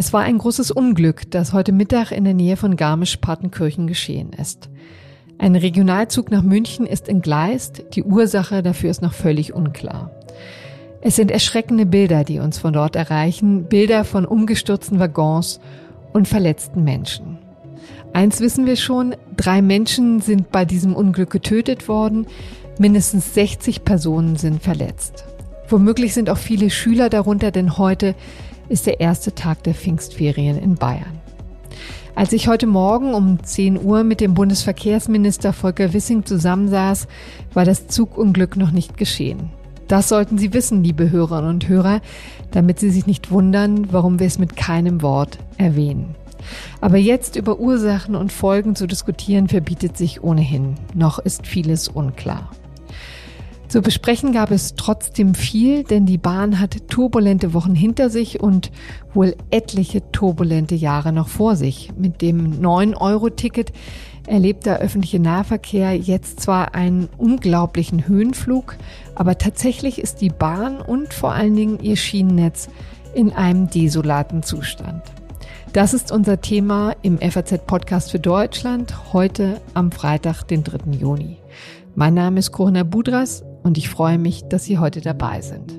Es war ein großes Unglück, das heute Mittag in der Nähe von Garmisch-Partenkirchen geschehen ist. Ein Regionalzug nach München ist entgleist, die Ursache dafür ist noch völlig unklar. Es sind erschreckende Bilder, die uns von dort erreichen, Bilder von umgestürzten Waggons und verletzten Menschen. Eins wissen wir schon, drei Menschen sind bei diesem Unglück getötet worden, mindestens 60 Personen sind verletzt. Womöglich sind auch viele Schüler darunter, denn heute ist der erste Tag der Pfingstferien in Bayern. Als ich heute Morgen um 10 Uhr mit dem Bundesverkehrsminister Volker Wissing zusammensaß, war das Zugunglück noch nicht geschehen. Das sollten Sie wissen, liebe Hörerinnen und Hörer, damit Sie sich nicht wundern, warum wir es mit keinem Wort erwähnen. Aber jetzt über Ursachen und Folgen zu diskutieren, verbietet sich ohnehin. Noch ist vieles unklar. Zu besprechen gab es trotzdem viel, denn die Bahn hat turbulente Wochen hinter sich und wohl etliche turbulente Jahre noch vor sich. Mit dem 9-Euro-Ticket erlebt der öffentliche Nahverkehr jetzt zwar einen unglaublichen Höhenflug, aber tatsächlich ist die Bahn und vor allen Dingen ihr Schienennetz in einem desolaten Zustand. Das ist unser Thema im FAZ-Podcast für Deutschland heute am Freitag, den 3. Juni. Mein Name ist Corona Budras und ich freue mich, dass Sie heute dabei sind.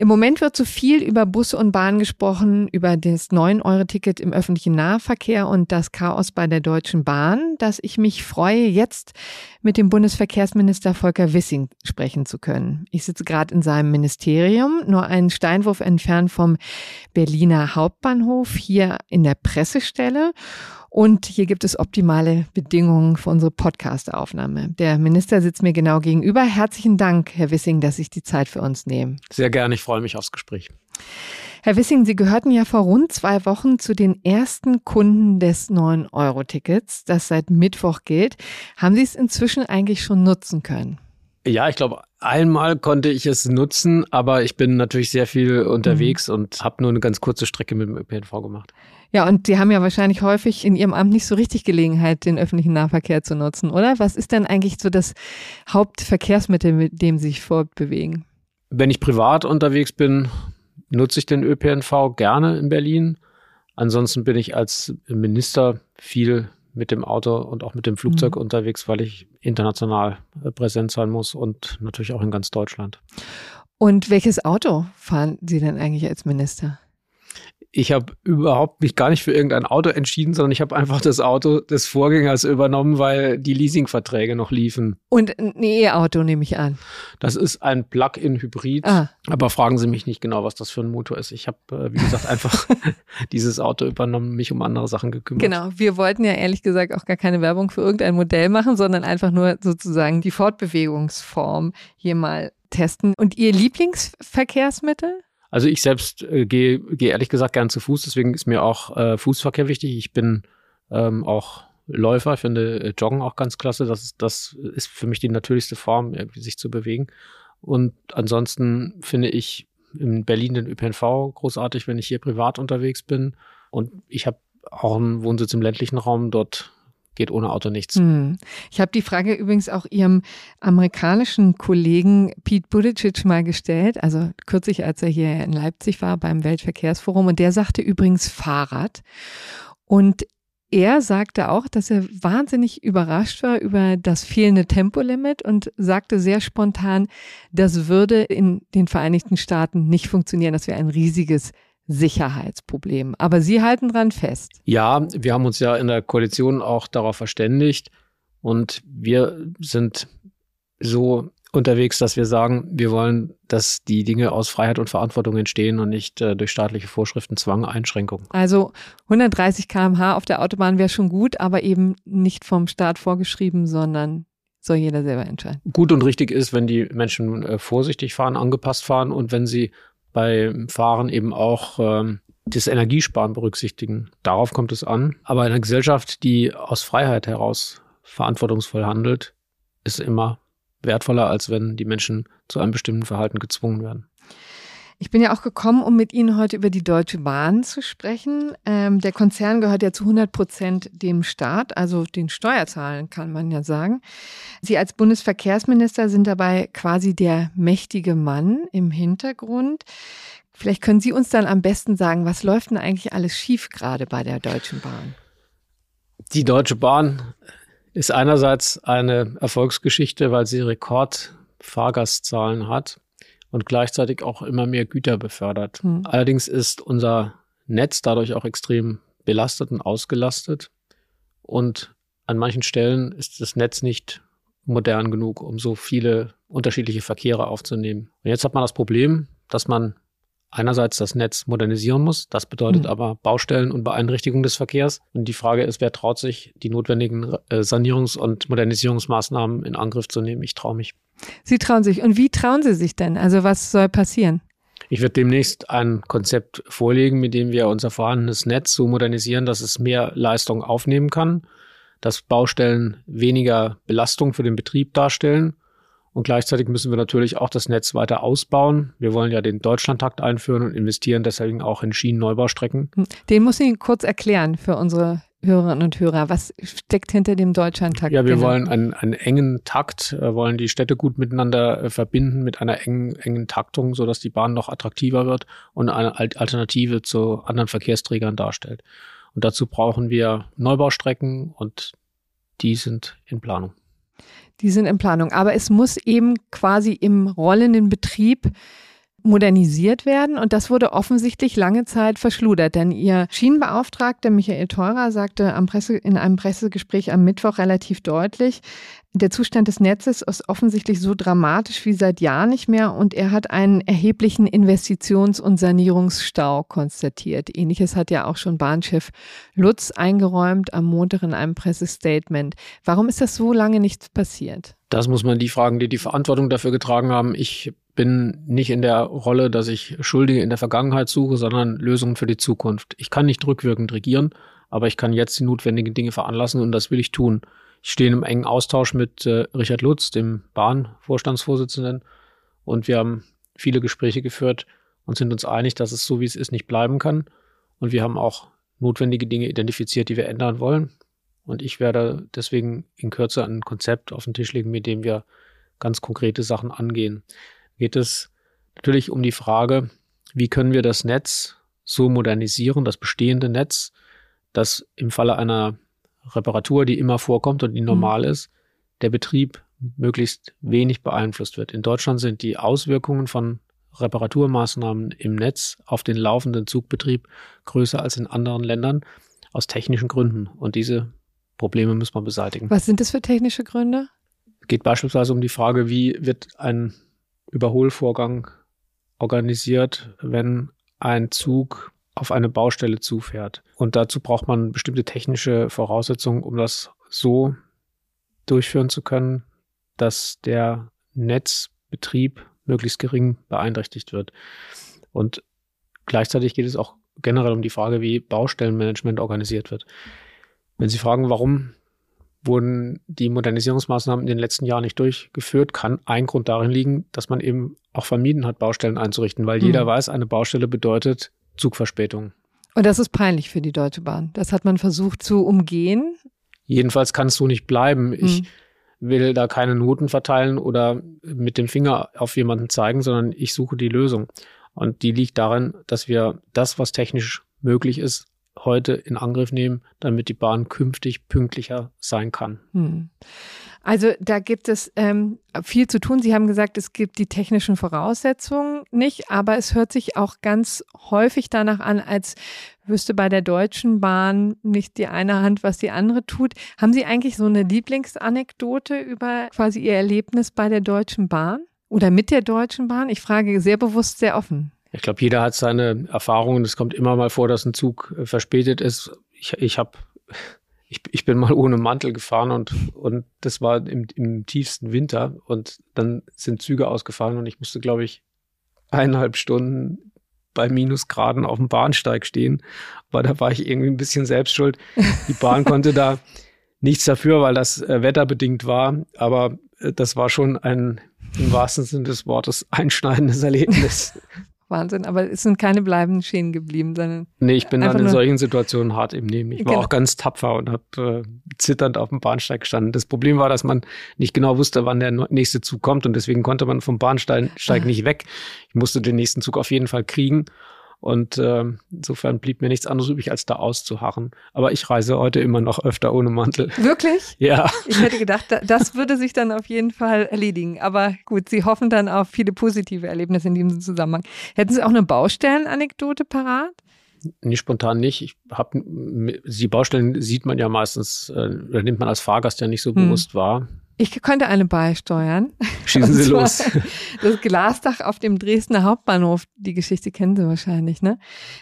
Im Moment wird so viel über Busse und Bahn gesprochen, über das 9-Euro-Ticket im öffentlichen Nahverkehr und das Chaos bei der Deutschen Bahn, dass ich mich freue, jetzt mit dem Bundesverkehrsminister Volker Wissing sprechen zu können. Ich sitze gerade in seinem Ministerium, nur einen Steinwurf entfernt vom Berliner Hauptbahnhof, hier in der Pressestelle. Und hier gibt es optimale Bedingungen für unsere Podcast-Aufnahme. Der Minister sitzt mir genau gegenüber. Herzlichen Dank, Herr Wissing, dass Sie sich die Zeit für uns nehmen. Sehr gerne, ich freue mich aufs Gespräch. Herr Wissing, Sie gehörten ja vor rund zwei Wochen zu den ersten Kunden des 9-Euro-Tickets, das seit Mittwoch gilt. Haben Sie es inzwischen eigentlich schon nutzen können? Ja, ich glaube, einmal konnte ich es nutzen, aber ich bin natürlich sehr viel unterwegs mhm. und habe nur eine ganz kurze Strecke mit dem ÖPNV gemacht. Ja, und Sie haben ja wahrscheinlich häufig in Ihrem Amt nicht so richtig Gelegenheit, den öffentlichen Nahverkehr zu nutzen, oder? Was ist denn eigentlich so das Hauptverkehrsmittel, mit dem Sie sich fortbewegen? Wenn ich privat unterwegs bin, nutze ich den ÖPNV gerne in Berlin. Ansonsten bin ich als Minister viel mit dem Auto und auch mit dem Flugzeug mhm. unterwegs, weil ich international äh, präsent sein muss und natürlich auch in ganz Deutschland. Und welches Auto fahren Sie denn eigentlich als Minister? Ich habe überhaupt mich gar nicht für irgendein Auto entschieden, sondern ich habe einfach das Auto des Vorgängers übernommen, weil die Leasingverträge noch liefen. Und ein E-Auto nehme ich an. Das ist ein Plug-in-Hybrid. Ah. Aber fragen Sie mich nicht genau, was das für ein Motor ist. Ich habe, äh, wie gesagt, einfach dieses Auto übernommen, mich um andere Sachen gekümmert. Genau. Wir wollten ja ehrlich gesagt auch gar keine Werbung für irgendein Modell machen, sondern einfach nur sozusagen die Fortbewegungsform hier mal testen. Und Ihr Lieblingsverkehrsmittel? Also ich selbst äh, gehe geh ehrlich gesagt gern zu Fuß, deswegen ist mir auch äh, Fußverkehr wichtig. Ich bin ähm, auch Läufer, ich finde äh, Joggen auch ganz klasse. Das ist, das ist für mich die natürlichste Form, irgendwie sich zu bewegen. Und ansonsten finde ich in Berlin den ÖPNV großartig, wenn ich hier privat unterwegs bin. Und ich habe auch einen Wohnsitz im ländlichen Raum. Dort geht ohne Auto nichts. Hm. Ich habe die Frage übrigens auch Ihrem amerikanischen Kollegen Pete Buttigieg mal gestellt, also kürzlich, als er hier in Leipzig war beim Weltverkehrsforum und der sagte übrigens Fahrrad. Und er sagte auch, dass er wahnsinnig überrascht war über das fehlende Tempolimit und sagte sehr spontan, das würde in den Vereinigten Staaten nicht funktionieren. Das wäre ein riesiges Sicherheitsproblem. Aber Sie halten dran fest. Ja, wir haben uns ja in der Koalition auch darauf verständigt und wir sind so unterwegs, dass wir sagen, wir wollen, dass die Dinge aus Freiheit und Verantwortung entstehen und nicht äh, durch staatliche Vorschriften, Zwang, Einschränkungen. Also 130 km/h auf der Autobahn wäre schon gut, aber eben nicht vom Staat vorgeschrieben, sondern soll jeder selber entscheiden. Gut und richtig ist, wenn die Menschen äh, vorsichtig fahren, angepasst fahren und wenn sie beim Fahren eben auch ähm, das Energiesparen berücksichtigen. Darauf kommt es an. Aber eine Gesellschaft, die aus Freiheit heraus verantwortungsvoll handelt, ist immer wertvoller, als wenn die Menschen zu einem bestimmten Verhalten gezwungen werden. Ich bin ja auch gekommen, um mit Ihnen heute über die Deutsche Bahn zu sprechen. Ähm, der Konzern gehört ja zu 100 Prozent dem Staat, also den Steuerzahlen kann man ja sagen. Sie als Bundesverkehrsminister sind dabei quasi der mächtige Mann im Hintergrund. Vielleicht können Sie uns dann am besten sagen, was läuft denn eigentlich alles schief gerade bei der Deutschen Bahn? Die Deutsche Bahn ist einerseits eine Erfolgsgeschichte, weil sie Rekordfahrgastzahlen hat und gleichzeitig auch immer mehr Güter befördert. Mhm. Allerdings ist unser Netz dadurch auch extrem belastet und ausgelastet. Und an manchen Stellen ist das Netz nicht modern genug, um so viele unterschiedliche Verkehre aufzunehmen. Und jetzt hat man das Problem, dass man einerseits das Netz modernisieren muss. Das bedeutet mhm. aber Baustellen und Beeinträchtigung des Verkehrs. Und die Frage ist, wer traut sich, die notwendigen äh, Sanierungs- und Modernisierungsmaßnahmen in Angriff zu nehmen? Ich traue mich. Sie trauen sich. Und wie trauen Sie sich denn? Also was soll passieren? Ich werde demnächst ein Konzept vorlegen, mit dem wir unser vorhandenes Netz so modernisieren, dass es mehr Leistung aufnehmen kann, dass Baustellen weniger Belastung für den Betrieb darstellen und gleichzeitig müssen wir natürlich auch das Netz weiter ausbauen. Wir wollen ja den Deutschlandtakt einführen und investieren deswegen auch in Schienenneubaustrecken. Hm. Den muss ich kurz erklären für unsere Hörerinnen und Hörer. Was steckt hinter dem Deutschlandtakt? Ja, wir genau? wollen einen, einen engen Takt, äh, wollen die Städte gut miteinander äh, verbinden mit einer engen, engen Taktung, sodass die Bahn noch attraktiver wird und eine Alternative zu anderen Verkehrsträgern darstellt. Und dazu brauchen wir Neubaustrecken und die sind in Planung. Die sind in Planung. Aber es muss eben quasi im rollenden Betrieb modernisiert werden. Und das wurde offensichtlich lange Zeit verschludert, denn ihr Schienenbeauftragter Michael Theurer sagte am Presse, in einem Pressegespräch am Mittwoch relativ deutlich, der Zustand des Netzes ist offensichtlich so dramatisch wie seit Jahren nicht mehr und er hat einen erheblichen Investitions- und Sanierungsstau konstatiert. Ähnliches hat ja auch schon Bahnchef Lutz eingeräumt am Montag in einem Pressestatement. Warum ist das so lange nichts passiert? Das muss man die fragen, die die Verantwortung dafür getragen haben. Ich bin nicht in der Rolle, dass ich Schuldige in der Vergangenheit suche, sondern Lösungen für die Zukunft. Ich kann nicht rückwirkend regieren, aber ich kann jetzt die notwendigen Dinge veranlassen und das will ich tun. Ich stehe im engen Austausch mit äh, Richard Lutz, dem Bahnvorstandsvorsitzenden, und wir haben viele Gespräche geführt und sind uns einig, dass es so wie es ist nicht bleiben kann. Und wir haben auch notwendige Dinge identifiziert, die wir ändern wollen. Und ich werde deswegen in Kürze ein Konzept auf den Tisch legen, mit dem wir ganz konkrete Sachen angehen. Geht es natürlich um die Frage, wie können wir das Netz so modernisieren, das bestehende Netz, dass im Falle einer Reparatur, die immer vorkommt und die normal mhm. ist, der Betrieb möglichst wenig beeinflusst wird. In Deutschland sind die Auswirkungen von Reparaturmaßnahmen im Netz auf den laufenden Zugbetrieb größer als in anderen Ländern aus technischen Gründen. Und diese Probleme muss man beseitigen. Was sind das für technische Gründe? Es geht beispielsweise um die Frage, wie wird ein Überholvorgang organisiert, wenn ein Zug auf eine Baustelle zufährt. Und dazu braucht man bestimmte technische Voraussetzungen, um das so durchführen zu können, dass der Netzbetrieb möglichst gering beeinträchtigt wird. Und gleichzeitig geht es auch generell um die Frage, wie Baustellenmanagement organisiert wird. Wenn Sie fragen, warum wurden die Modernisierungsmaßnahmen in den letzten Jahren nicht durchgeführt, kann ein Grund darin liegen, dass man eben auch vermieden hat, Baustellen einzurichten, weil mhm. jeder weiß, eine Baustelle bedeutet Zugverspätung. Und das ist peinlich für die Deutsche Bahn. Das hat man versucht zu umgehen. Jedenfalls kann es so nicht bleiben. Ich mhm. will da keine Noten verteilen oder mit dem Finger auf jemanden zeigen, sondern ich suche die Lösung. Und die liegt darin, dass wir das, was technisch möglich ist, heute in Angriff nehmen, damit die Bahn künftig pünktlicher sein kann. Hm. Also da gibt es ähm, viel zu tun. Sie haben gesagt, es gibt die technischen Voraussetzungen nicht, aber es hört sich auch ganz häufig danach an, als wüsste bei der Deutschen Bahn nicht die eine Hand, was die andere tut. Haben Sie eigentlich so eine Lieblingsanekdote über quasi Ihr Erlebnis bei der Deutschen Bahn oder mit der Deutschen Bahn? Ich frage sehr bewusst, sehr offen. Ich glaube, jeder hat seine Erfahrungen. Es kommt immer mal vor, dass ein Zug äh, verspätet ist. Ich, ich habe ich, ich bin mal ohne Mantel gefahren und, und das war im, im tiefsten Winter und dann sind Züge ausgefallen und ich musste, glaube ich, eineinhalb Stunden bei Minusgraden auf dem Bahnsteig stehen. Aber da war ich irgendwie ein bisschen selbst schuld. Die Bahn konnte da nichts dafür, weil das äh, wetterbedingt war. Aber äh, das war schon ein im wahrsten Sinne des Wortes einschneidendes Erlebnis. Wahnsinn. Aber es sind keine bleibenden Schäden geblieben, sondern. Nee, ich bin dann in solchen Situationen hart im Nehmen. Ich war genau. auch ganz tapfer und habe äh, zitternd auf dem Bahnsteig gestanden. Das Problem war, dass man nicht genau wusste, wann der nächste Zug kommt und deswegen konnte man vom Bahnsteig ah. nicht weg. Ich musste den nächsten Zug auf jeden Fall kriegen. Und äh, insofern blieb mir nichts anderes übrig, als da auszuharren. Aber ich reise heute immer noch öfter ohne Mantel. Wirklich? Ja. Ich hätte gedacht, das würde sich dann auf jeden Fall erledigen. Aber gut, Sie hoffen dann auf viele positive Erlebnisse in diesem Zusammenhang. Hätten Sie auch eine Baustellenanekdote parat? Nicht spontan nicht. Ich hab, die Baustellen sieht man ja meistens, äh, oder nimmt man als Fahrgast ja nicht so hm. bewusst wahr. Ich könnte eine beisteuern. Schießen Sie los. Das Glasdach auf dem Dresdner Hauptbahnhof, die Geschichte kennen Sie wahrscheinlich, ne?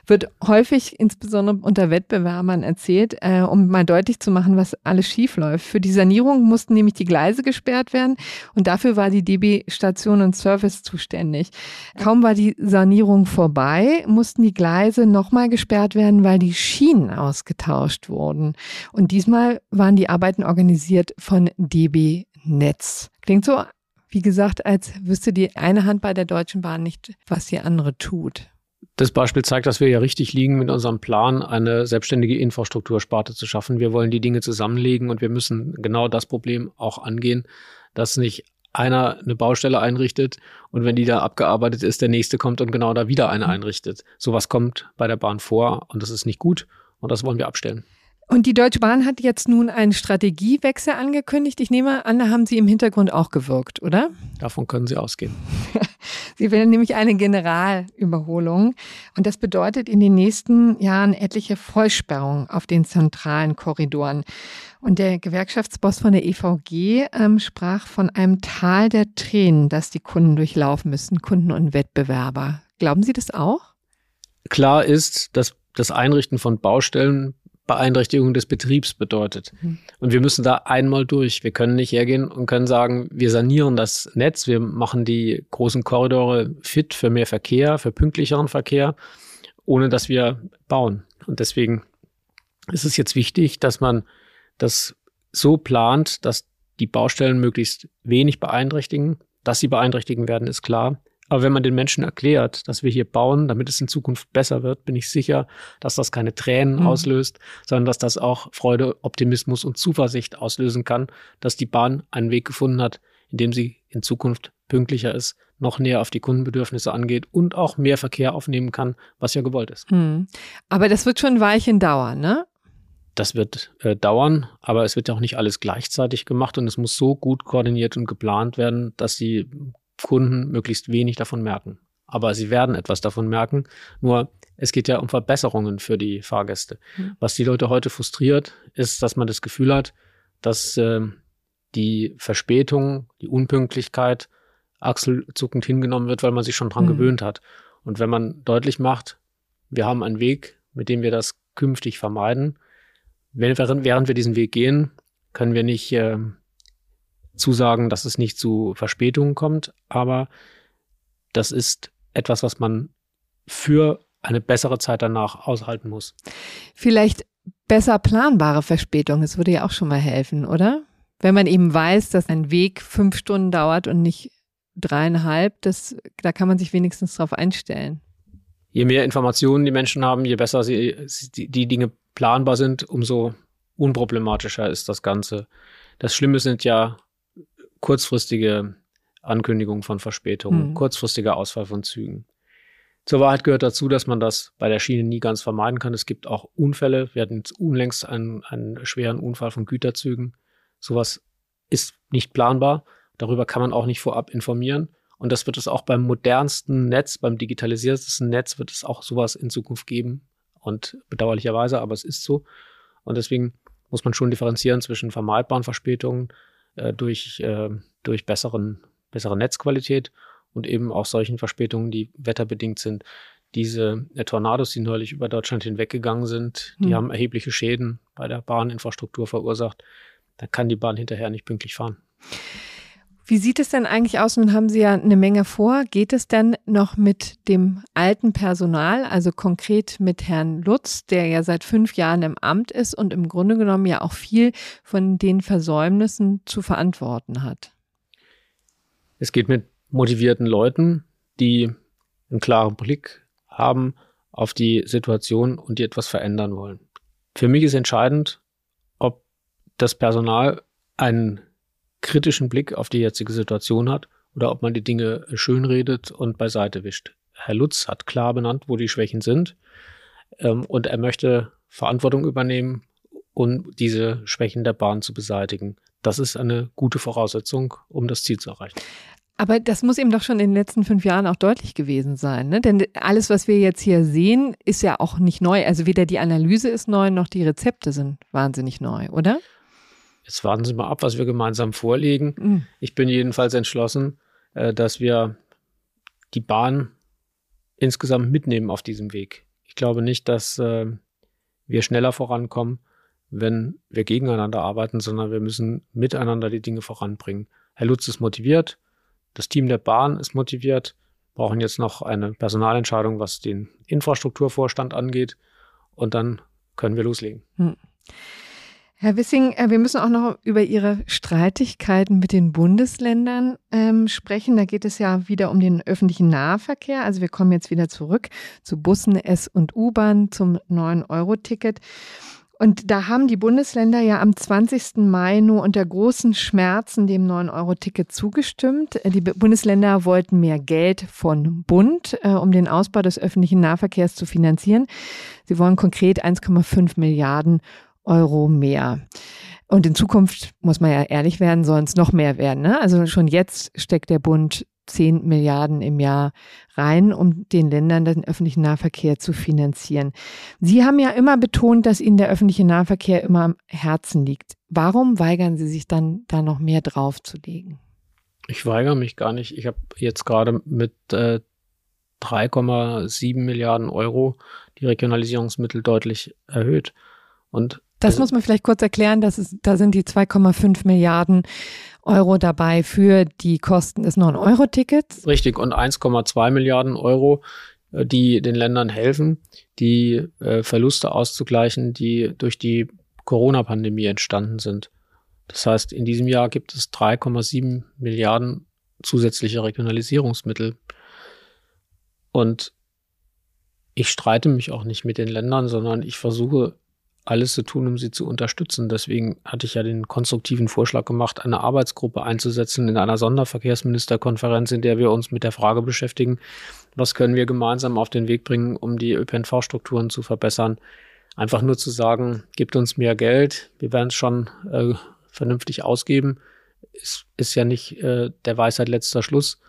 Wird häufig insbesondere unter Wettbewerbern erzählt, äh, um mal deutlich zu machen, was alles schief läuft. Für die Sanierung mussten nämlich die Gleise gesperrt werden und dafür war die DB Station und Service zuständig. Kaum war die Sanierung vorbei, mussten die Gleise nochmal gesperrt werden, weil die Schienen ausgetauscht wurden. Und diesmal waren die Arbeiten organisiert von DB Netz. Klingt so, wie gesagt, als wüsste die eine Hand bei der Deutschen Bahn nicht, was die andere tut. Das Beispiel zeigt, dass wir ja richtig liegen mit unserem Plan, eine selbstständige Infrastruktursparte zu schaffen. Wir wollen die Dinge zusammenlegen und wir müssen genau das Problem auch angehen, dass nicht einer eine Baustelle einrichtet und wenn die da abgearbeitet ist, der nächste kommt und genau da wieder eine mhm. einrichtet. Sowas kommt bei der Bahn vor und das ist nicht gut und das wollen wir abstellen. Und die Deutsche Bahn hat jetzt nun einen Strategiewechsel angekündigt. Ich nehme an, da haben Sie im Hintergrund auch gewirkt, oder? Davon können Sie ausgehen. Sie will nämlich eine Generalüberholung. Und das bedeutet in den nächsten Jahren etliche Vollsperrungen auf den zentralen Korridoren. Und der Gewerkschaftsboss von der EVG ähm, sprach von einem Tal der Tränen, das die Kunden durchlaufen müssen, Kunden und Wettbewerber. Glauben Sie das auch? Klar ist, dass das Einrichten von Baustellen Beeinträchtigung des Betriebs bedeutet. Mhm. Und wir müssen da einmal durch. Wir können nicht hergehen und können sagen, wir sanieren das Netz, wir machen die großen Korridore fit für mehr Verkehr, für pünktlicheren Verkehr, ohne dass wir bauen. Und deswegen ist es jetzt wichtig, dass man das so plant, dass die Baustellen möglichst wenig beeinträchtigen. Dass sie beeinträchtigen werden, ist klar. Aber wenn man den Menschen erklärt, dass wir hier bauen, damit es in Zukunft besser wird, bin ich sicher, dass das keine Tränen mhm. auslöst, sondern dass das auch Freude, Optimismus und Zuversicht auslösen kann, dass die Bahn einen Weg gefunden hat, in dem sie in Zukunft pünktlicher ist, noch näher auf die Kundenbedürfnisse angeht und auch mehr Verkehr aufnehmen kann, was ja gewollt ist. Mhm. Aber das wird schon ein Weilchen dauern, ne? Das wird äh, dauern, aber es wird ja auch nicht alles gleichzeitig gemacht und es muss so gut koordiniert und geplant werden, dass die Kunden möglichst wenig davon merken. Aber sie werden etwas davon merken. Nur es geht ja um Verbesserungen für die Fahrgäste. Mhm. Was die Leute heute frustriert, ist, dass man das Gefühl hat, dass äh, die Verspätung, die Unpünktlichkeit achselzuckend hingenommen wird, weil man sich schon dran mhm. gewöhnt hat. Und wenn man deutlich macht, wir haben einen Weg, mit dem wir das künftig vermeiden, während, während wir diesen Weg gehen, können wir nicht äh, zusagen, dass es nicht zu Verspätungen kommt, aber das ist etwas, was man für eine bessere Zeit danach aushalten muss. Vielleicht besser planbare Verspätungen, das würde ja auch schon mal helfen, oder? Wenn man eben weiß, dass ein Weg fünf Stunden dauert und nicht dreieinhalb, das, da kann man sich wenigstens darauf einstellen. Je mehr Informationen die Menschen haben, je besser sie, die, die Dinge planbar sind, umso unproblematischer ist das Ganze. Das Schlimme sind ja kurzfristige Ankündigung von Verspätungen, mhm. kurzfristiger Ausfall von Zügen. Zur Wahrheit gehört dazu, dass man das bei der Schiene nie ganz vermeiden kann. Es gibt auch Unfälle. Wir hatten unlängst einen, einen schweren Unfall von Güterzügen. Sowas ist nicht planbar. Darüber kann man auch nicht vorab informieren. Und das wird es auch beim modernsten Netz, beim digitalisiertesten Netz wird es auch sowas in Zukunft geben. Und bedauerlicherweise, aber es ist so. Und deswegen muss man schon differenzieren zwischen vermeidbaren Verspätungen äh, durch, äh, durch besseren, bessere Netzqualität und eben auch solchen Verspätungen, die wetterbedingt sind. Diese äh, Tornados, die neulich über Deutschland hinweggegangen sind, die hm. haben erhebliche Schäden bei der Bahninfrastruktur verursacht. Da kann die Bahn hinterher nicht pünktlich fahren. Wie sieht es denn eigentlich aus? Nun haben Sie ja eine Menge vor. Geht es denn noch mit dem alten Personal, also konkret mit Herrn Lutz, der ja seit fünf Jahren im Amt ist und im Grunde genommen ja auch viel von den Versäumnissen zu verantworten hat? Es geht mit motivierten Leuten, die einen klaren Blick haben auf die Situation und die etwas verändern wollen. Für mich ist entscheidend, ob das Personal einen kritischen Blick auf die jetzige Situation hat oder ob man die Dinge schönredet und beiseite wischt. Herr Lutz hat klar benannt, wo die Schwächen sind ähm, und er möchte Verantwortung übernehmen, um diese Schwächen der Bahn zu beseitigen. Das ist eine gute Voraussetzung, um das Ziel zu erreichen. Aber das muss ihm doch schon in den letzten fünf Jahren auch deutlich gewesen sein. Ne? Denn alles, was wir jetzt hier sehen, ist ja auch nicht neu. Also weder die Analyse ist neu, noch die Rezepte sind wahnsinnig neu, oder? Jetzt warten Sie mal ab, was wir gemeinsam vorlegen. Mhm. Ich bin jedenfalls entschlossen, äh, dass wir die Bahn insgesamt mitnehmen auf diesem Weg. Ich glaube nicht, dass äh, wir schneller vorankommen, wenn wir gegeneinander arbeiten, sondern wir müssen miteinander die Dinge voranbringen. Herr Lutz ist motiviert, das Team der Bahn ist motiviert, brauchen jetzt noch eine Personalentscheidung, was den Infrastrukturvorstand angeht und dann können wir loslegen. Hm. Herr Wissing, äh, wir müssen auch noch über Ihre Streitigkeiten mit den Bundesländern ähm, sprechen. Da geht es ja wieder um den öffentlichen Nahverkehr. Also wir kommen jetzt wieder zurück zu Bussen, S- und U-Bahn, zum 9-Euro-Ticket. Und da haben die Bundesländer ja am 20. Mai nur unter großen Schmerzen dem 9-Euro-Ticket zugestimmt. Äh, die Bundesländer wollten mehr Geld von Bund, äh, um den Ausbau des öffentlichen Nahverkehrs zu finanzieren. Sie wollen konkret 1,5 Milliarden Euro mehr. Und in Zukunft, muss man ja ehrlich werden, sollen es noch mehr werden. Ne? Also schon jetzt steckt der Bund 10 Milliarden im Jahr rein, um den Ländern den öffentlichen Nahverkehr zu finanzieren. Sie haben ja immer betont, dass Ihnen der öffentliche Nahverkehr immer am Herzen liegt. Warum weigern Sie sich dann, da noch mehr draufzulegen? Ich weigere mich gar nicht. Ich habe jetzt gerade mit äh, 3,7 Milliarden Euro die Regionalisierungsmittel deutlich erhöht. Und das muss man vielleicht kurz erklären, dass es, da sind die 2,5 Milliarden Euro dabei für die Kosten des 9-Euro-Tickets. Richtig, und 1,2 Milliarden Euro, äh, die den Ländern helfen, die äh, Verluste auszugleichen, die durch die Corona-Pandemie entstanden sind. Das heißt, in diesem Jahr gibt es 3,7 Milliarden zusätzliche Regionalisierungsmittel. Und ich streite mich auch nicht mit den Ländern, sondern ich versuche alles zu tun, um sie zu unterstützen. Deswegen hatte ich ja den konstruktiven Vorschlag gemacht, eine Arbeitsgruppe einzusetzen in einer Sonderverkehrsministerkonferenz, in der wir uns mit der Frage beschäftigen, was können wir gemeinsam auf den Weg bringen, um die ÖPNV-Strukturen zu verbessern. Einfach nur zu sagen, gibt uns mehr Geld, wir werden es schon äh, vernünftig ausgeben, ist, ist ja nicht äh, der Weisheit letzter Schluss.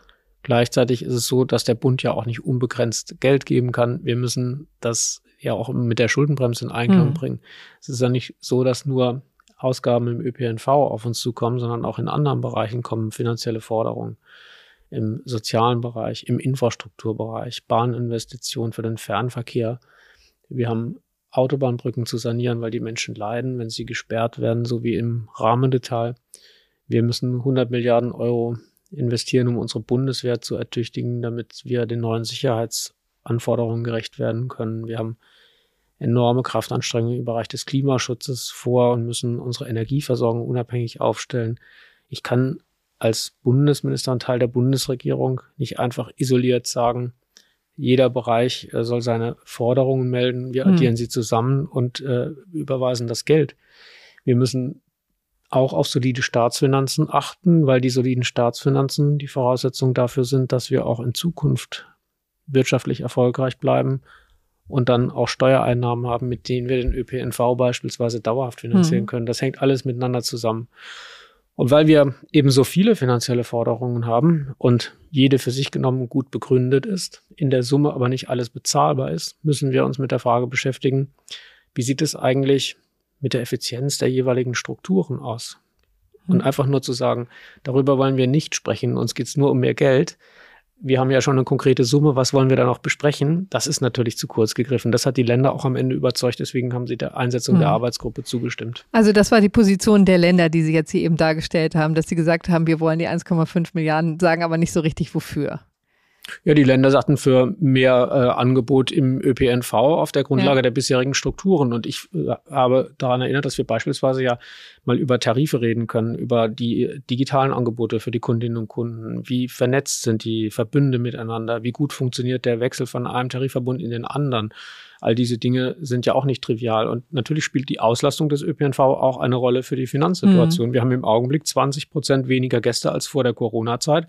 Gleichzeitig ist es so, dass der Bund ja auch nicht unbegrenzt Geld geben kann. Wir müssen das ja auch mit der Schuldenbremse in Einklang hm. bringen. Es ist ja nicht so, dass nur Ausgaben im ÖPNV auf uns zukommen, sondern auch in anderen Bereichen kommen finanzielle Forderungen. Im sozialen Bereich, im Infrastrukturbereich, Bahninvestitionen für den Fernverkehr. Wir haben Autobahnbrücken zu sanieren, weil die Menschen leiden, wenn sie gesperrt werden, so wie im Rahmendetal. Wir müssen 100 Milliarden Euro investieren, um unsere Bundeswehr zu ertüchtigen, damit wir den neuen Sicherheitsanforderungen gerecht werden können. Wir haben enorme Kraftanstrengungen im Bereich des Klimaschutzes vor und müssen unsere Energieversorgung unabhängig aufstellen. Ich kann als Bundesminister und Teil der Bundesregierung nicht einfach isoliert sagen, jeder Bereich äh, soll seine Forderungen melden, wir hm. addieren hm. sie zusammen und äh, überweisen das Geld. Wir müssen auch auf solide Staatsfinanzen achten, weil die soliden Staatsfinanzen die Voraussetzung dafür sind, dass wir auch in Zukunft wirtschaftlich erfolgreich bleiben und dann auch Steuereinnahmen haben, mit denen wir den ÖPNV beispielsweise dauerhaft finanzieren mhm. können. Das hängt alles miteinander zusammen. Und weil wir eben so viele finanzielle Forderungen haben und jede für sich genommen gut begründet ist, in der Summe aber nicht alles bezahlbar ist, müssen wir uns mit der Frage beschäftigen, wie sieht es eigentlich mit der Effizienz der jeweiligen Strukturen aus. Und hm. einfach nur zu sagen, darüber wollen wir nicht sprechen, uns geht's nur um mehr Geld. Wir haben ja schon eine konkrete Summe, was wollen wir da noch besprechen? Das ist natürlich zu kurz gegriffen. Das hat die Länder auch am Ende überzeugt, deswegen haben sie der Einsetzung mhm. der. Arbeitsgruppe zugestimmt. Also das war die Position der Länder, die Sie jetzt hier eben dargestellt haben, dass sie gesagt haben, wir wollen die 1,5 Milliarden, sagen aber nicht so richtig wofür. Ja, die Länder sagten für mehr äh, Angebot im ÖPNV auf der Grundlage ja. der bisherigen Strukturen. Und ich äh, habe daran erinnert, dass wir beispielsweise ja mal über Tarife reden können, über die digitalen Angebote für die Kundinnen und Kunden. Wie vernetzt sind die Verbünde miteinander? Wie gut funktioniert der Wechsel von einem Tarifverbund in den anderen? All diese Dinge sind ja auch nicht trivial. Und natürlich spielt die Auslastung des ÖPNV auch eine Rolle für die Finanzsituation. Mhm. Wir haben im Augenblick 20 Prozent weniger Gäste als vor der Corona-Zeit.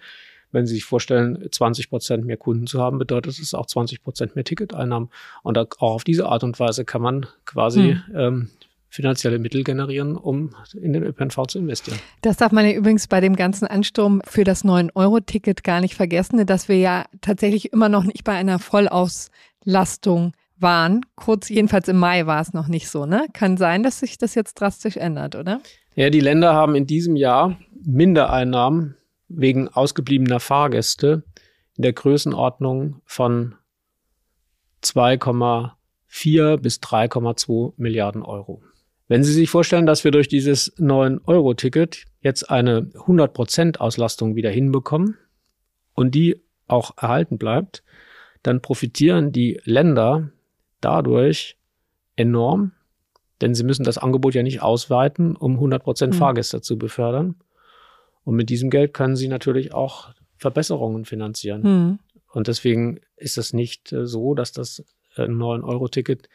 Wenn Sie sich vorstellen, 20 Prozent mehr Kunden zu haben, bedeutet es auch 20 Prozent mehr Ticketeinnahmen. Und auch auf diese Art und Weise kann man quasi hm. ähm, finanzielle Mittel generieren, um in den ÖPNV zu investieren. Das darf man ja übrigens bei dem ganzen Ansturm für das 9-Euro-Ticket gar nicht vergessen, dass wir ja tatsächlich immer noch nicht bei einer Vollauslastung waren. Kurz, jedenfalls im Mai war es noch nicht so, ne? Kann sein, dass sich das jetzt drastisch ändert, oder? Ja, die Länder haben in diesem Jahr Mindereinnahmen wegen ausgebliebener Fahrgäste in der Größenordnung von 2,4 bis 3,2 Milliarden Euro. Wenn Sie sich vorstellen, dass wir durch dieses 9-Euro-Ticket jetzt eine 100% Auslastung wieder hinbekommen und die auch erhalten bleibt, dann profitieren die Länder dadurch enorm, denn sie müssen das Angebot ja nicht ausweiten, um 100% mhm. Fahrgäste zu befördern. Und mit diesem Geld können sie natürlich auch Verbesserungen finanzieren. Mhm. Und deswegen ist es nicht äh, so, dass das äh, 9-Euro-Ticket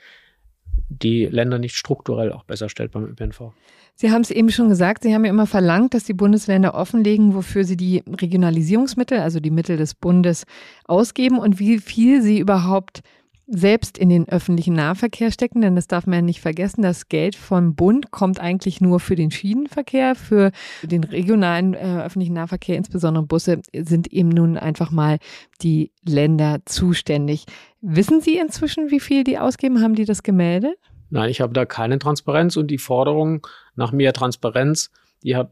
die Länder nicht strukturell auch besser stellt beim ÖPNV. Sie haben es eben schon gesagt, Sie haben ja immer verlangt, dass die Bundesländer offenlegen, wofür sie die Regionalisierungsmittel, also die Mittel des Bundes, ausgeben und wie viel sie überhaupt selbst in den öffentlichen Nahverkehr stecken, denn das darf man ja nicht vergessen. Das Geld vom Bund kommt eigentlich nur für den Schienenverkehr, für den regionalen äh, öffentlichen Nahverkehr, insbesondere Busse, sind eben nun einfach mal die Länder zuständig. Wissen Sie inzwischen, wie viel die ausgeben? Haben die das gemeldet? Nein, ich habe da keine Transparenz und die Forderung nach mehr Transparenz, die habe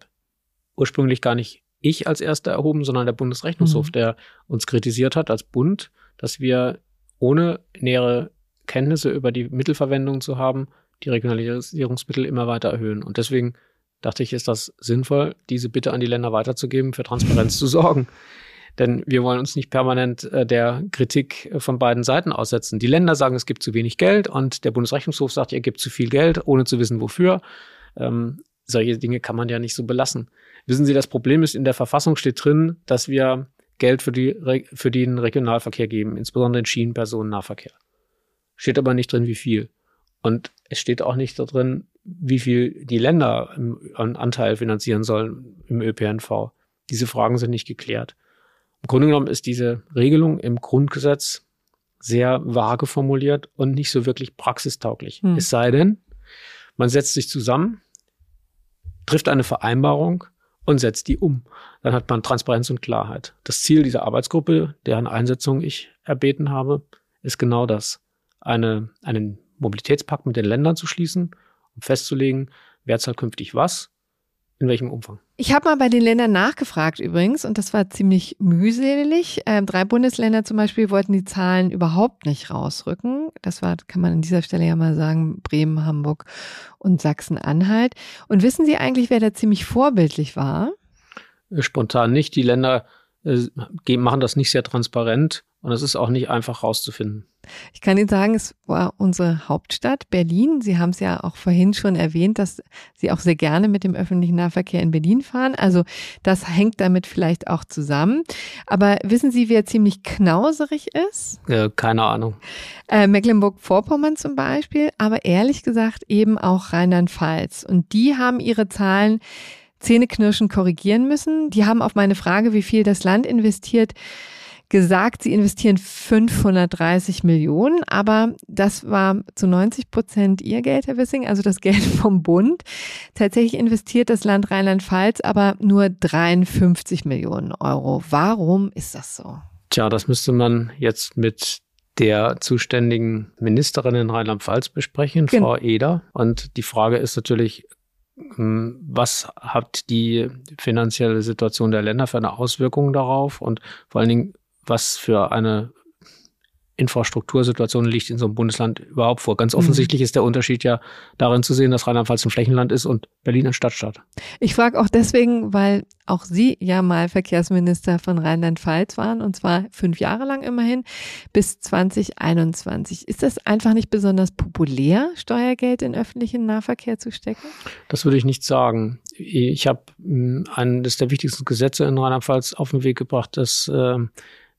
ursprünglich gar nicht ich als erster erhoben, sondern der Bundesrechnungshof, mhm. der uns kritisiert hat als Bund, dass wir ohne nähere Kenntnisse über die Mittelverwendung zu haben, die Regionalisierungsmittel immer weiter erhöhen. Und deswegen dachte ich, ist das sinnvoll, diese Bitte an die Länder weiterzugeben, für Transparenz zu sorgen. Denn wir wollen uns nicht permanent äh, der Kritik von beiden Seiten aussetzen. Die Länder sagen, es gibt zu wenig Geld und der Bundesrechnungshof sagt, ihr gibt zu viel Geld, ohne zu wissen, wofür. Ähm, solche Dinge kann man ja nicht so belassen. Wissen Sie, das Problem ist, in der Verfassung steht drin, dass wir Geld für, die, für den Regionalverkehr geben, insbesondere den Schienenpersonennahverkehr. Steht aber nicht drin, wie viel. Und es steht auch nicht drin, wie viel die Länder einen Anteil finanzieren sollen im ÖPNV. Diese Fragen sind nicht geklärt. Im Grunde genommen ist diese Regelung im Grundgesetz sehr vage formuliert und nicht so wirklich praxistauglich. Hm. Es sei denn, man setzt sich zusammen, trifft eine Vereinbarung und setzt die um. Dann hat man Transparenz und Klarheit. Das Ziel dieser Arbeitsgruppe, deren Einsetzung ich erbeten habe, ist genau das. Eine, einen Mobilitätspakt mit den Ländern zu schließen, um festzulegen, wer zahlt künftig was in welchem Umfang? Ich habe mal bei den Ländern nachgefragt übrigens und das war ziemlich mühselig. Ähm, drei Bundesländer zum Beispiel wollten die Zahlen überhaupt nicht rausrücken. Das war, kann man an dieser Stelle ja mal sagen, Bremen, Hamburg und Sachsen-Anhalt. Und wissen Sie eigentlich, wer da ziemlich vorbildlich war? Spontan nicht. Die Länder äh, machen das nicht sehr transparent und es ist auch nicht einfach rauszufinden. Ich kann Ihnen sagen, es war unsere Hauptstadt Berlin. Sie haben es ja auch vorhin schon erwähnt, dass Sie auch sehr gerne mit dem öffentlichen Nahverkehr in Berlin fahren. Also das hängt damit vielleicht auch zusammen. Aber wissen Sie, wer ziemlich knauserig ist? Äh, keine Ahnung. Äh, Mecklenburg-Vorpommern zum Beispiel, aber ehrlich gesagt eben auch Rheinland-Pfalz. Und die haben ihre Zahlen Zähneknirschen korrigieren müssen. Die haben auf meine Frage, wie viel das Land investiert, gesagt, sie investieren 530 Millionen, aber das war zu 90 Prozent ihr Geld, Herr Wissing, also das Geld vom Bund. Tatsächlich investiert das Land Rheinland-Pfalz aber nur 53 Millionen Euro. Warum ist das so? Tja, das müsste man jetzt mit der zuständigen Ministerin in Rheinland-Pfalz besprechen, Frau genau. Eder. Und die Frage ist natürlich, hm, was hat die finanzielle Situation der Länder für eine Auswirkung darauf und vor allen Dingen, was für eine Infrastruktursituation liegt in so einem Bundesland überhaupt vor. Ganz offensichtlich mhm. ist der Unterschied ja darin zu sehen, dass Rheinland-Pfalz ein Flächenland ist und Berlin ein Stadtstaat. Ich frage auch deswegen, weil auch Sie ja mal Verkehrsminister von Rheinland-Pfalz waren und zwar fünf Jahre lang immerhin bis 2021. Ist das einfach nicht besonders populär, Steuergeld in öffentlichen Nahverkehr zu stecken? Das würde ich nicht sagen. Ich habe hm, eines der wichtigsten Gesetze in Rheinland-Pfalz auf den Weg gebracht, das äh,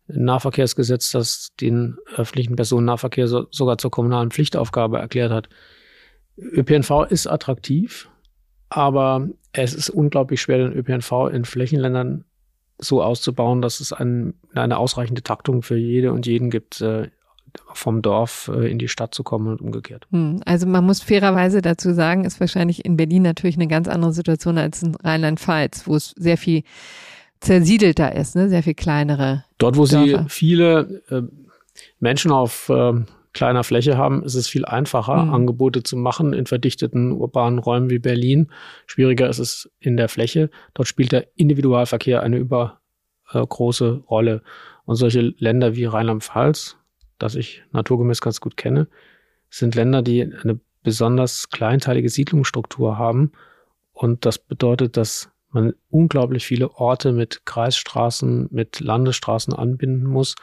Nahverkehrsgesetz, das den öffentlichen Personennahverkehr so, sogar zur kommunalen Pflichtaufgabe erklärt hat. ÖPNV ist attraktiv, aber es ist unglaublich schwer, den ÖPNV in Flächenländern so auszubauen, dass es ein, eine ausreichende Taktung für jede und jeden gibt, äh, vom Dorf äh, in die Stadt zu kommen und umgekehrt. Hm, also man muss fairerweise dazu sagen, ist wahrscheinlich in Berlin natürlich eine ganz andere Situation als in Rheinland-Pfalz, wo es sehr viel zersiedelter ist, ne? sehr viel kleinere. Dort, wo Dörfer. sie viele äh, Menschen auf äh, kleiner Fläche haben, ist es viel einfacher, mhm. Angebote zu machen in verdichteten urbanen Räumen wie Berlin. Schwieriger ist es in der Fläche. Dort spielt der Individualverkehr eine übergroße äh, Rolle. Und solche Länder wie Rheinland-Pfalz, das ich naturgemäß ganz gut kenne, sind Länder, die eine besonders kleinteilige Siedlungsstruktur haben. Und das bedeutet, dass man unglaublich viele Orte mit Kreisstraßen, mit Landesstraßen anbinden muss.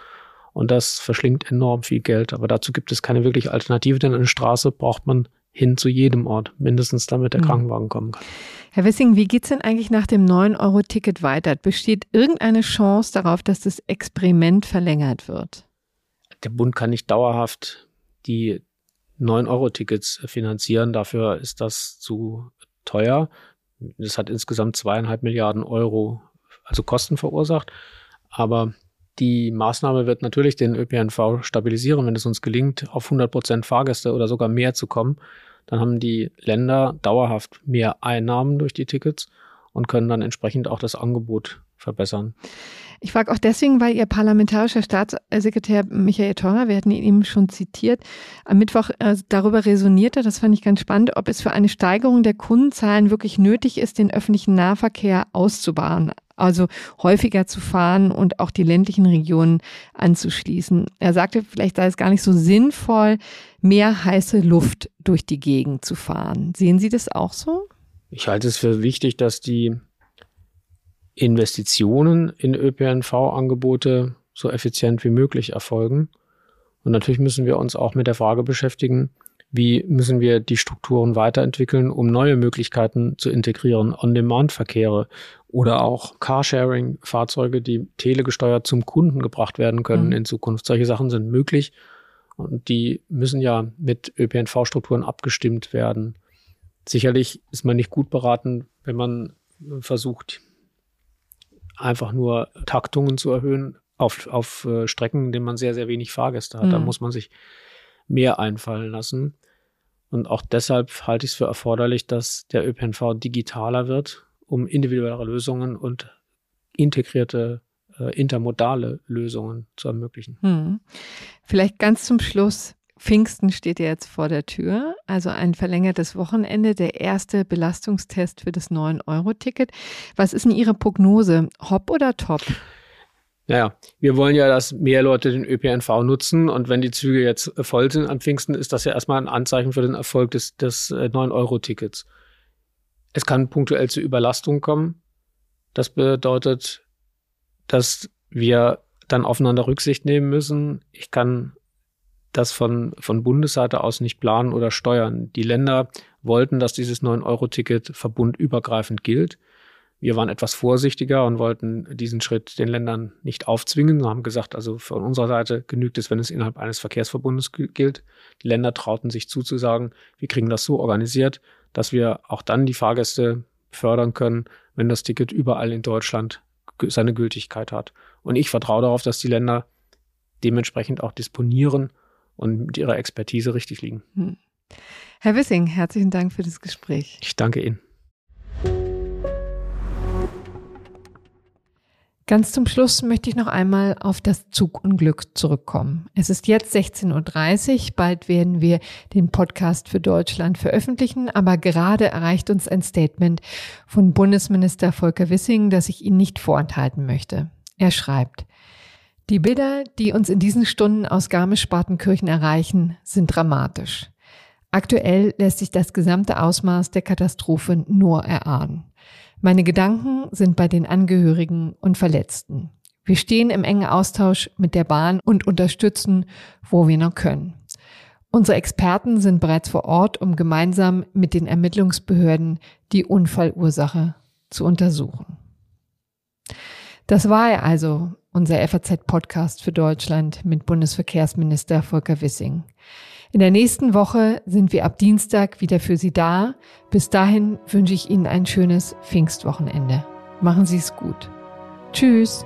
Und das verschlingt enorm viel Geld. Aber dazu gibt es keine wirkliche Alternative, denn eine Straße braucht man hin zu jedem Ort, mindestens damit der mhm. Krankenwagen kommen kann. Herr Wissing, wie geht's denn eigentlich nach dem 9-Euro-Ticket weiter? Besteht irgendeine Chance darauf, dass das Experiment verlängert wird? Der Bund kann nicht dauerhaft die 9-Euro-Tickets finanzieren. Dafür ist das zu teuer. Das hat insgesamt zweieinhalb Milliarden Euro, also Kosten verursacht. Aber die Maßnahme wird natürlich den ÖPNV stabilisieren, wenn es uns gelingt, auf 100 Prozent Fahrgäste oder sogar mehr zu kommen. Dann haben die Länder dauerhaft mehr Einnahmen durch die Tickets und können dann entsprechend auch das Angebot verbessern. Ich frage auch deswegen, weil Ihr parlamentarischer Staatssekretär Michael Theurer, wir hatten ihn eben schon zitiert, am Mittwoch äh, darüber resonierte, das fand ich ganz spannend, ob es für eine Steigerung der Kundenzahlen wirklich nötig ist, den öffentlichen Nahverkehr auszubauen also häufiger zu fahren und auch die ländlichen Regionen anzuschließen. Er sagte, vielleicht sei es gar nicht so sinnvoll, mehr heiße Luft durch die Gegend zu fahren. Sehen Sie das auch so? Ich halte es für wichtig, dass die Investitionen in ÖPNV-Angebote so effizient wie möglich erfolgen. Und natürlich müssen wir uns auch mit der Frage beschäftigen, wie müssen wir die Strukturen weiterentwickeln, um neue Möglichkeiten zu integrieren, On-Demand-Verkehre oder auch Carsharing-Fahrzeuge, die telegesteuert zum Kunden gebracht werden können mhm. in Zukunft. Solche Sachen sind möglich und die müssen ja mit ÖPNV-Strukturen abgestimmt werden. Sicherlich ist man nicht gut beraten, wenn man versucht, einfach nur Taktungen zu erhöhen auf, auf äh, Strecken, in denen man sehr, sehr wenig Fahrgäste hat. Mhm. Da muss man sich mehr einfallen lassen. Und auch deshalb halte ich es für erforderlich, dass der ÖPNV digitaler wird, um individuelle Lösungen und integrierte äh, intermodale Lösungen zu ermöglichen. Hm. Vielleicht ganz zum Schluss. Pfingsten steht ja jetzt vor der Tür, also ein verlängertes Wochenende, der erste Belastungstest für das 9-Euro-Ticket. Was ist denn Ihre Prognose? Hopp oder top? Naja, wir wollen ja, dass mehr Leute den ÖPNV nutzen und wenn die Züge jetzt voll sind am Pfingsten, ist das ja erstmal ein Anzeichen für den Erfolg des, des 9-Euro-Tickets. Äh, es kann punktuell zu Überlastung kommen. Das bedeutet, dass wir dann aufeinander Rücksicht nehmen müssen. Ich kann das von, von Bundesseite aus nicht planen oder steuern. Die Länder wollten, dass dieses 9-Euro-Ticket verbundübergreifend gilt. Wir waren etwas vorsichtiger und wollten diesen Schritt den Ländern nicht aufzwingen. Wir haben gesagt, also von unserer Seite genügt es, wenn es innerhalb eines Verkehrsverbundes gilt. Die Länder trauten sich zu, zu sagen, wir kriegen das so organisiert, dass wir auch dann die Fahrgäste fördern können, wenn das Ticket überall in Deutschland seine Gültigkeit hat. Und ich vertraue darauf, dass die Länder dementsprechend auch disponieren und mit ihrer Expertise richtig liegen. Hm. Herr Wissing, herzlichen Dank für das Gespräch. Ich danke Ihnen. Ganz zum Schluss möchte ich noch einmal auf das Zugunglück zurückkommen. Es ist jetzt 16.30 Uhr, bald werden wir den Podcast für Deutschland veröffentlichen, aber gerade erreicht uns ein Statement von Bundesminister Volker Wissing, das ich Ihnen nicht vorenthalten möchte. Er schreibt, Die Bilder, die uns in diesen Stunden aus Garmisch-Partenkirchen erreichen, sind dramatisch. Aktuell lässt sich das gesamte Ausmaß der Katastrophe nur erahnen. Meine Gedanken sind bei den Angehörigen und Verletzten. Wir stehen im engen Austausch mit der Bahn und unterstützen, wo wir noch können. Unsere Experten sind bereits vor Ort, um gemeinsam mit den Ermittlungsbehörden die Unfallursache zu untersuchen. Das war er also, unser FAZ-Podcast für Deutschland mit Bundesverkehrsminister Volker Wissing. In der nächsten Woche sind wir ab Dienstag wieder für Sie da. Bis dahin wünsche ich Ihnen ein schönes Pfingstwochenende. Machen Sie es gut. Tschüss.